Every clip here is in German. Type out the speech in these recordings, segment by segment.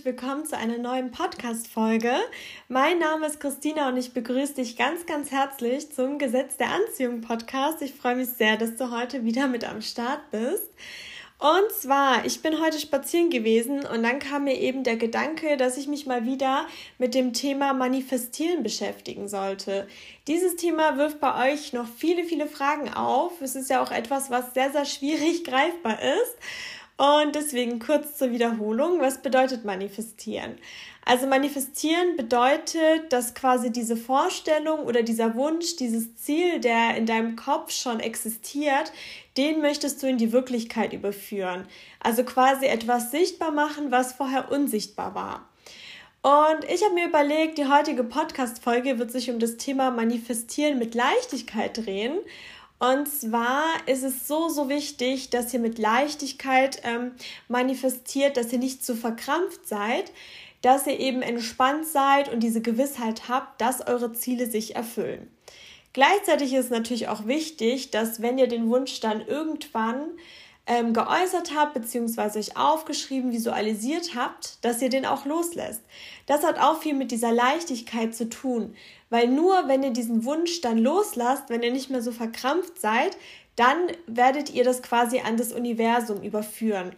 herzlich willkommen zu einer neuen Podcast-Folge. Mein Name ist Christina und ich begrüße dich ganz, ganz herzlich zum Gesetz der Anziehung Podcast. Ich freue mich sehr, dass du heute wieder mit am Start bist. Und zwar, ich bin heute spazieren gewesen und dann kam mir eben der Gedanke, dass ich mich mal wieder mit dem Thema Manifestieren beschäftigen sollte. Dieses Thema wirft bei euch noch viele, viele Fragen auf. Es ist ja auch etwas, was sehr, sehr schwierig greifbar ist. Und deswegen kurz zur Wiederholung. Was bedeutet manifestieren? Also manifestieren bedeutet, dass quasi diese Vorstellung oder dieser Wunsch, dieses Ziel, der in deinem Kopf schon existiert, den möchtest du in die Wirklichkeit überführen. Also quasi etwas sichtbar machen, was vorher unsichtbar war. Und ich habe mir überlegt, die heutige Podcast-Folge wird sich um das Thema Manifestieren mit Leichtigkeit drehen. Und zwar ist es so, so wichtig, dass ihr mit Leichtigkeit ähm, manifestiert, dass ihr nicht zu verkrampft seid, dass ihr eben entspannt seid und diese Gewissheit habt, dass eure Ziele sich erfüllen. Gleichzeitig ist es natürlich auch wichtig, dass wenn ihr den Wunsch dann irgendwann ähm, geäußert habt, beziehungsweise euch aufgeschrieben, visualisiert habt, dass ihr den auch loslässt. Das hat auch viel mit dieser Leichtigkeit zu tun, weil nur wenn ihr diesen Wunsch dann loslasst, wenn ihr nicht mehr so verkrampft seid, dann werdet ihr das quasi an das Universum überführen.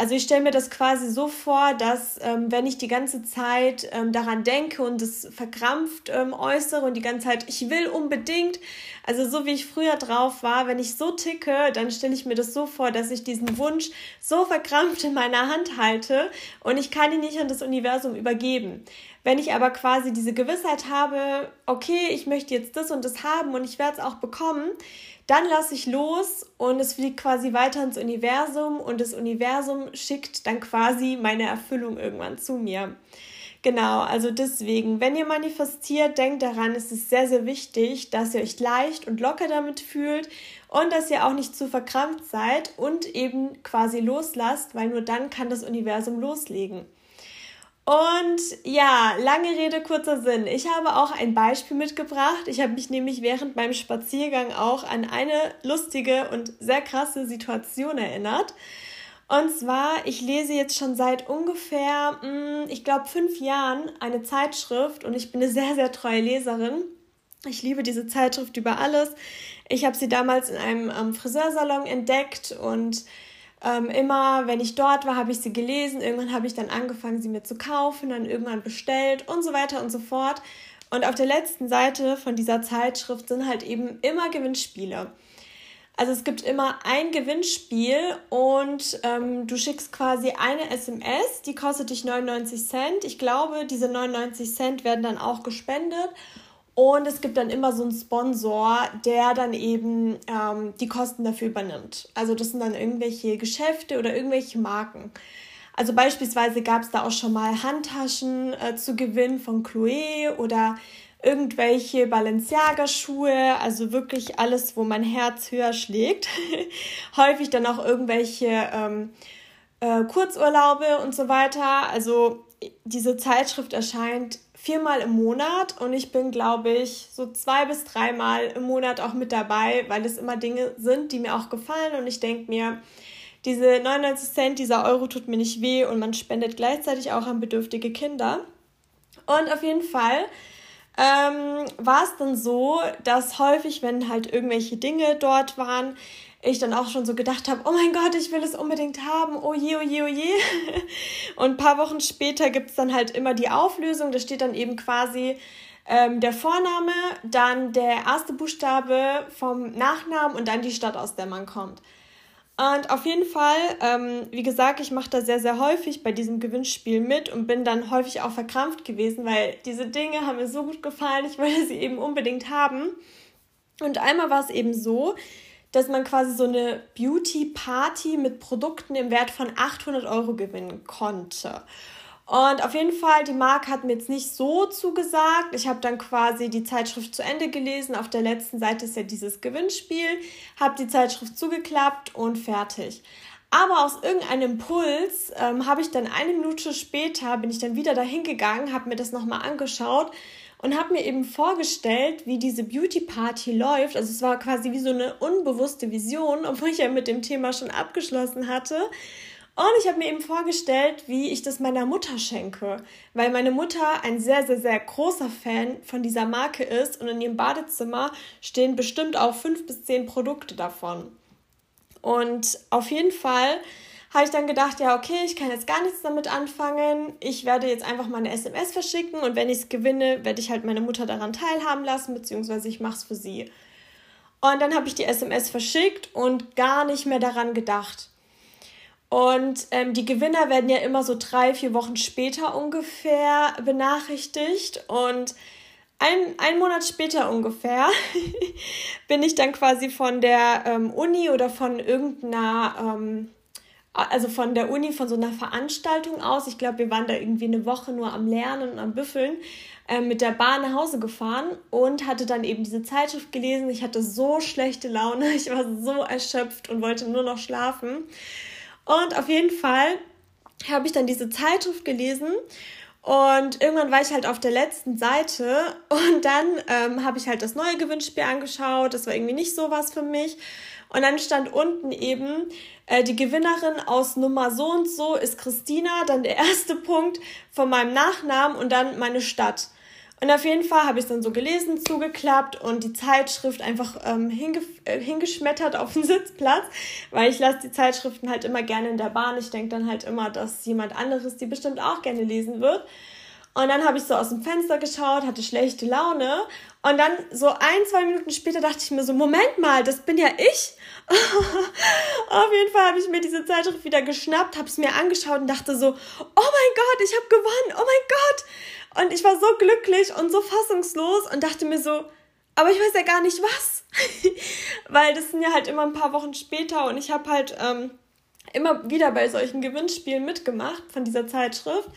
Also ich stelle mir das quasi so vor, dass ähm, wenn ich die ganze Zeit ähm, daran denke und es verkrampft ähm, äußere und die ganze Zeit, ich will unbedingt, also so wie ich früher drauf war, wenn ich so ticke, dann stelle ich mir das so vor, dass ich diesen Wunsch so verkrampft in meiner Hand halte und ich kann ihn nicht an das Universum übergeben. Wenn ich aber quasi diese Gewissheit habe, okay, ich möchte jetzt das und das haben und ich werde es auch bekommen, dann lasse ich los und es fliegt quasi weiter ins Universum und das Universum schickt dann quasi meine Erfüllung irgendwann zu mir. Genau, also deswegen, wenn ihr manifestiert, denkt daran, es ist sehr, sehr wichtig, dass ihr euch leicht und locker damit fühlt und dass ihr auch nicht zu verkrampft seid und eben quasi loslasst, weil nur dann kann das Universum loslegen. Und ja, lange Rede, kurzer Sinn. Ich habe auch ein Beispiel mitgebracht. Ich habe mich nämlich während meinem Spaziergang auch an eine lustige und sehr krasse Situation erinnert. Und zwar, ich lese jetzt schon seit ungefähr, hm, ich glaube, fünf Jahren eine Zeitschrift und ich bin eine sehr, sehr treue Leserin. Ich liebe diese Zeitschrift über alles. Ich habe sie damals in einem ähm, Friseursalon entdeckt und ähm, immer, wenn ich dort war, habe ich sie gelesen. Irgendwann habe ich dann angefangen, sie mir zu kaufen, dann irgendwann bestellt und so weiter und so fort. Und auf der letzten Seite von dieser Zeitschrift sind halt eben immer Gewinnspiele. Also es gibt immer ein Gewinnspiel und ähm, du schickst quasi eine SMS, die kostet dich 99 Cent. Ich glaube, diese 99 Cent werden dann auch gespendet. Und es gibt dann immer so einen Sponsor, der dann eben ähm, die Kosten dafür übernimmt. Also das sind dann irgendwelche Geschäfte oder irgendwelche Marken. Also beispielsweise gab es da auch schon mal Handtaschen äh, zu gewinnen von Chloe oder irgendwelche Balenciaga-Schuhe, also wirklich alles, wo mein Herz höher schlägt. Häufig dann auch irgendwelche ähm, äh, Kurzurlaube und so weiter. Also diese Zeitschrift erscheint viermal im Monat und ich bin, glaube ich, so zwei bis dreimal im Monat auch mit dabei, weil es immer Dinge sind, die mir auch gefallen und ich denke mir, diese 99 Cent, dieser Euro tut mir nicht weh und man spendet gleichzeitig auch an bedürftige Kinder. Und auf jeden Fall ähm, war es dann so, dass häufig, wenn halt irgendwelche Dinge dort waren, ich dann auch schon so gedacht habe, oh mein Gott, ich will es unbedingt haben, oh je, oh je, oh je. Und ein paar Wochen später gibt es dann halt immer die Auflösung, da steht dann eben quasi ähm, der Vorname, dann der erste Buchstabe vom Nachnamen und dann die Stadt, aus der man kommt. Und auf jeden Fall, ähm, wie gesagt, ich mache da sehr, sehr häufig bei diesem Gewinnspiel mit und bin dann häufig auch verkrampft gewesen, weil diese Dinge haben mir so gut gefallen, ich wollte sie eben unbedingt haben. Und einmal war es eben so, dass man quasi so eine Beauty-Party mit Produkten im Wert von 800 Euro gewinnen konnte. Und auf jeden Fall, die Marke hat mir jetzt nicht so zugesagt. Ich habe dann quasi die Zeitschrift zu Ende gelesen. Auf der letzten Seite ist ja dieses Gewinnspiel. Habe die Zeitschrift zugeklappt und fertig. Aber aus irgendeinem Impuls ähm, habe ich dann eine Minute später, bin ich dann wieder dahin gegangen, habe mir das nochmal angeschaut und habe mir eben vorgestellt, wie diese Beauty Party läuft. Also es war quasi wie so eine unbewusste Vision, obwohl ich ja mit dem Thema schon abgeschlossen hatte. Und ich habe mir eben vorgestellt, wie ich das meiner Mutter schenke, weil meine Mutter ein sehr, sehr, sehr großer Fan von dieser Marke ist und in ihrem Badezimmer stehen bestimmt auch fünf bis zehn Produkte davon. Und auf jeden Fall habe ich dann gedacht, ja, okay, ich kann jetzt gar nichts damit anfangen. Ich werde jetzt einfach mal eine SMS verschicken und wenn ich es gewinne, werde ich halt meine Mutter daran teilhaben lassen, beziehungsweise ich mache es für sie. Und dann habe ich die SMS verschickt und gar nicht mehr daran gedacht. Und ähm, die Gewinner werden ja immer so drei, vier Wochen später ungefähr benachrichtigt. Und ein, ein Monat später ungefähr bin ich dann quasi von der ähm, Uni oder von irgendeiner, ähm, also von der Uni, von so einer Veranstaltung aus, ich glaube, wir waren da irgendwie eine Woche nur am Lernen und am Büffeln, äh, mit der Bahn nach Hause gefahren und hatte dann eben diese Zeitschrift gelesen. Ich hatte so schlechte Laune, ich war so erschöpft und wollte nur noch schlafen. Und auf jeden Fall habe ich dann diese Zeitschrift gelesen und irgendwann war ich halt auf der letzten Seite und dann ähm, habe ich halt das neue Gewinnspiel angeschaut. Das war irgendwie nicht so was für mich. Und dann stand unten eben, äh, die Gewinnerin aus Nummer so und so ist Christina, dann der erste Punkt von meinem Nachnamen und dann meine Stadt. Und auf jeden Fall habe ich es dann so gelesen, zugeklappt und die Zeitschrift einfach ähm, hinge äh, hingeschmettert auf den Sitzplatz, weil ich lasse die Zeitschriften halt immer gerne in der Bahn. Ich denke dann halt immer, dass jemand anderes die bestimmt auch gerne lesen wird. Und dann habe ich so aus dem Fenster geschaut, hatte schlechte Laune. Und dann so ein, zwei Minuten später dachte ich mir so, Moment mal, das bin ja ich. Auf jeden Fall habe ich mir diese Zeitschrift wieder geschnappt, habe es mir angeschaut und dachte so, oh mein Gott, ich habe gewonnen, oh mein Gott. Und ich war so glücklich und so fassungslos und dachte mir so, aber ich weiß ja gar nicht was. Weil das sind ja halt immer ein paar Wochen später und ich habe halt ähm, immer wieder bei solchen Gewinnspielen mitgemacht von dieser Zeitschrift.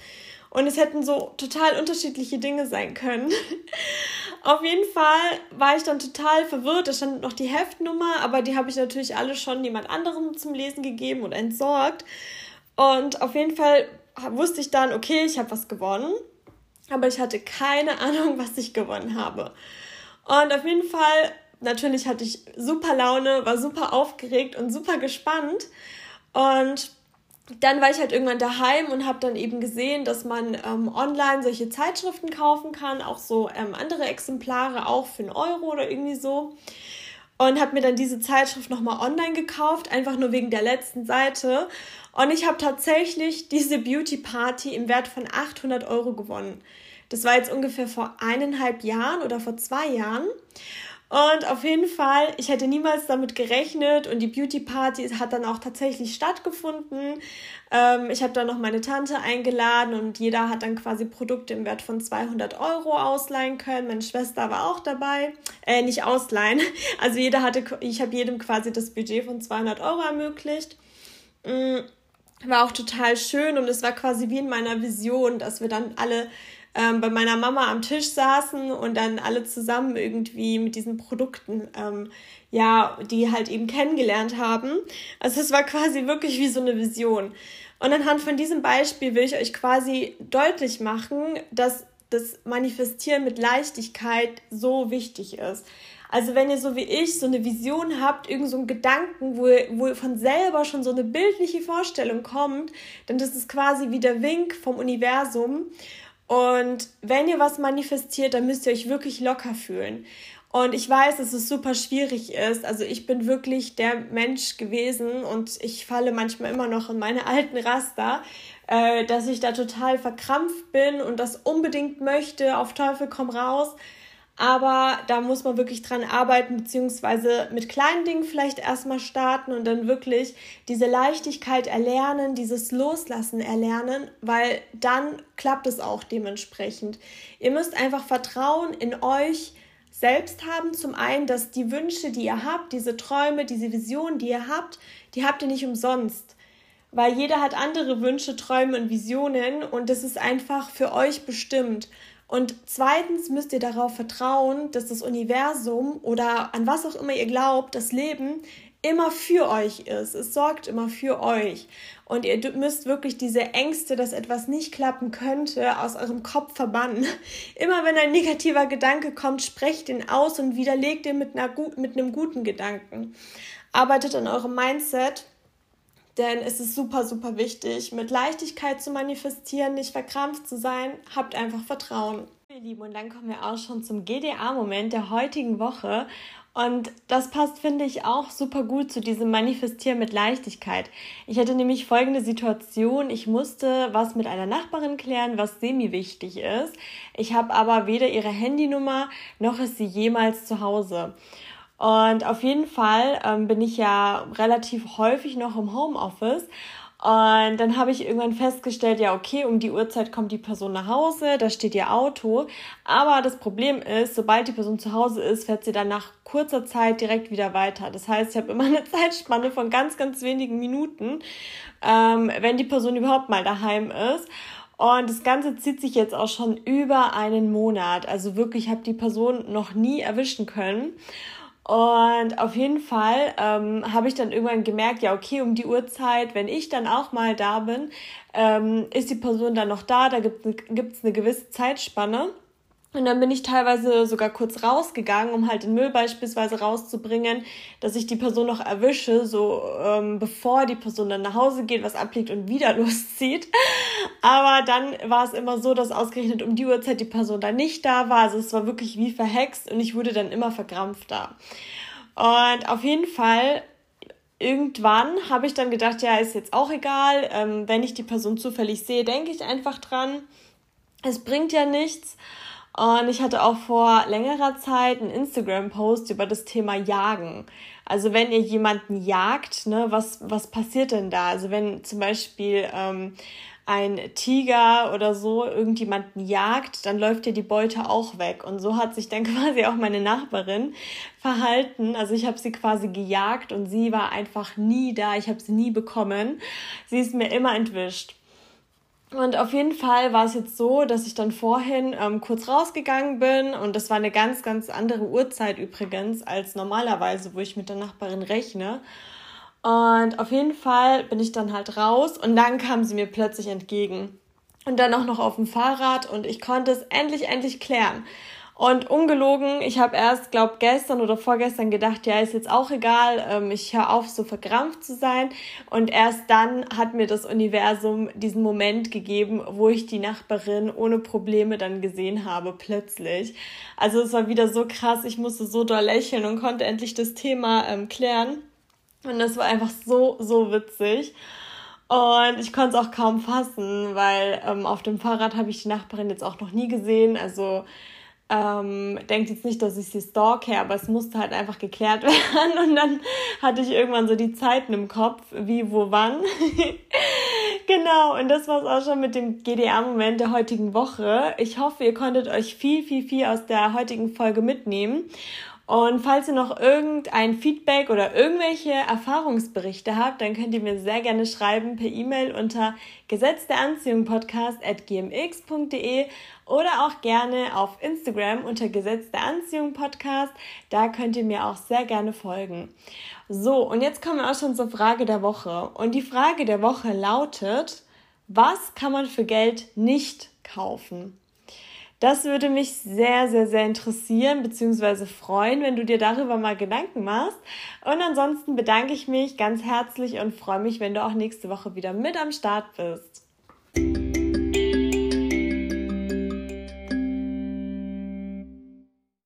Und es hätten so total unterschiedliche Dinge sein können. Auf jeden Fall war ich dann total verwirrt. Da stand noch die Heftnummer, aber die habe ich natürlich alle schon jemand anderem zum Lesen gegeben und entsorgt. Und auf jeden Fall wusste ich dann, okay, ich habe was gewonnen aber ich hatte keine Ahnung, was ich gewonnen habe. Und auf jeden Fall, natürlich hatte ich super Laune, war super aufgeregt und super gespannt. Und dann war ich halt irgendwann daheim und habe dann eben gesehen, dass man ähm, online solche Zeitschriften kaufen kann, auch so ähm, andere Exemplare, auch für einen Euro oder irgendwie so. Und habe mir dann diese Zeitschrift nochmal online gekauft, einfach nur wegen der letzten Seite. Und ich habe tatsächlich diese Beauty Party im Wert von 800 Euro gewonnen. Das war jetzt ungefähr vor eineinhalb Jahren oder vor zwei Jahren. Und auf jeden Fall, ich hätte niemals damit gerechnet und die Beauty Party hat dann auch tatsächlich stattgefunden. Ähm, ich habe dann noch meine Tante eingeladen und jeder hat dann quasi Produkte im Wert von 200 Euro ausleihen können. Meine Schwester war auch dabei. Äh, nicht ausleihen. Also jeder hatte, ich habe jedem quasi das Budget von 200 Euro ermöglicht. Mhm. War auch total schön und es war quasi wie in meiner Vision, dass wir dann alle ähm, bei meiner Mama am Tisch saßen und dann alle zusammen irgendwie mit diesen Produkten, ähm, ja, die halt eben kennengelernt haben. Also es war quasi wirklich wie so eine Vision. Und anhand von diesem Beispiel will ich euch quasi deutlich machen, dass das Manifestieren mit Leichtigkeit so wichtig ist. Also wenn ihr so wie ich so eine Vision habt, irgend so Gedanken, wo, wo von selber schon so eine bildliche Vorstellung kommt, dann ist es quasi wie der Wink vom Universum. Und wenn ihr was manifestiert, dann müsst ihr euch wirklich locker fühlen. Und ich weiß, dass es super schwierig ist. Also ich bin wirklich der Mensch gewesen und ich falle manchmal immer noch in meine alten Raster, äh, dass ich da total verkrampft bin und das unbedingt möchte, auf Teufel komm raus. Aber da muss man wirklich dran arbeiten, beziehungsweise mit kleinen Dingen vielleicht erstmal starten und dann wirklich diese Leichtigkeit erlernen, dieses Loslassen erlernen, weil dann klappt es auch dementsprechend. Ihr müsst einfach Vertrauen in euch selbst haben. Zum einen, dass die Wünsche, die ihr habt, diese Träume, diese Visionen, die ihr habt, die habt ihr nicht umsonst. Weil jeder hat andere Wünsche, Träume und Visionen und das ist einfach für euch bestimmt. Und zweitens müsst ihr darauf vertrauen, dass das Universum oder an was auch immer ihr glaubt, das Leben immer für euch ist. Es sorgt immer für euch. Und ihr müsst wirklich diese Ängste, dass etwas nicht klappen könnte, aus eurem Kopf verbannen. Immer wenn ein negativer Gedanke kommt, sprecht ihn aus und widerlegt ihn mit, einer, mit einem guten Gedanken. Arbeitet an eurem Mindset Denn es ist super, super wichtig, mit Leichtigkeit zu manifestieren, nicht verkrampft zu sein. Habt einfach Vertrauen. Ihr Lieben, und dann kommen wir auch schon zum GDA-Moment der heutigen Woche. Und das passt, finde ich, auch super gut zu diesem Manifestieren mit Leichtigkeit. Ich hatte nämlich folgende Situation. Ich musste was mit einer Nachbarin klären, was semi-wichtig ist. Ich habe aber weder ihre Handynummer noch ist sie jemals zu Hause. Und auf jeden Fall ähm, bin ich ja relativ häufig noch im Homeoffice. Und dann habe ich irgendwann festgestellt, ja, okay, um die Uhrzeit kommt die Person nach Hause, da steht ihr Auto. Aber das Problem ist, sobald die Person zu Hause ist, fährt sie dann nach kurzer Zeit direkt wieder weiter. Das heißt, ich habe immer eine Zeitspanne von ganz, ganz wenigen Minuten, ähm, wenn die Person überhaupt mal daheim ist. Und das Ganze zieht sich jetzt auch schon über einen Monat. Also wirklich, ich habe die Person noch nie erwischen können. Und auf jeden Fall ähm, habe ich dann irgendwann gemerkt, ja, okay, um die Uhrzeit, wenn ich dann auch mal da bin, ähm, ist die Person dann noch da, da gibt es eine gewisse Zeitspanne. Und dann bin ich teilweise sogar kurz rausgegangen, um halt den Müll beispielsweise rauszubringen, dass ich die Person noch erwische, so ähm, bevor die Person dann nach Hause geht, was ablegt und wieder loszieht. Aber dann war es immer so, dass ausgerechnet um die Uhrzeit die Person dann nicht da war. Also es war wirklich wie verhext und ich wurde dann immer verkrampfter. Und auf jeden Fall irgendwann habe ich dann gedacht, ja, ist jetzt auch egal. Ähm, wenn ich die Person zufällig sehe, denke ich einfach dran. Es bringt ja nichts. Und ich hatte auch vor längerer Zeit einen Instagram-Post über das Thema Jagen. Also wenn ihr jemanden jagt, ne, was, was passiert denn da? Also wenn zum Beispiel ähm, ein Tiger oder so irgendjemanden jagt, dann läuft ja die Beute auch weg. Und so hat sich dann quasi auch meine Nachbarin verhalten. Also ich habe sie quasi gejagt und sie war einfach nie da. Ich habe sie nie bekommen. Sie ist mir immer entwischt. Und auf jeden Fall war es jetzt so, dass ich dann vorhin ähm, kurz rausgegangen bin und das war eine ganz, ganz andere Uhrzeit übrigens als normalerweise, wo ich mit der Nachbarin rechne. Und auf jeden Fall bin ich dann halt raus und dann kam sie mir plötzlich entgegen. Und dann auch noch auf dem Fahrrad und ich konnte es endlich, endlich klären. Und ungelogen, ich habe erst, glaub, gestern oder vorgestern gedacht, ja, ist jetzt auch egal, ähm, ich höre auf, so verkrampft zu sein. Und erst dann hat mir das Universum diesen Moment gegeben, wo ich die Nachbarin ohne Probleme dann gesehen habe, plötzlich. Also es war wieder so krass, ich musste so doll lächeln und konnte endlich das Thema ähm, klären. Und das war einfach so, so witzig. Und ich konnte es auch kaum fassen, weil ähm, auf dem Fahrrad habe ich die Nachbarin jetzt auch noch nie gesehen. Also ähm, denkt jetzt nicht, dass ich sie stalke, aber es musste halt einfach geklärt werden. Und dann hatte ich irgendwann so die Zeiten im Kopf, wie, wo, wann. genau, und das war es auch schon mit dem GDA-Moment der heutigen Woche. Ich hoffe, ihr konntet euch viel, viel, viel aus der heutigen Folge mitnehmen. Und falls ihr noch irgendein Feedback oder irgendwelche Erfahrungsberichte habt, dann könnt ihr mir sehr gerne schreiben per E-Mail unter Gesetz der Anziehung Podcast at gmx.de oder auch gerne auf Instagram unter Gesetz der Anziehung Podcast. Da könnt ihr mir auch sehr gerne folgen. So, und jetzt kommen wir auch schon zur Frage der Woche. Und die Frage der Woche lautet, was kann man für Geld nicht kaufen? Das würde mich sehr, sehr, sehr interessieren bzw. freuen, wenn du dir darüber mal Gedanken machst. Und ansonsten bedanke ich mich ganz herzlich und freue mich, wenn du auch nächste Woche wieder mit am Start bist.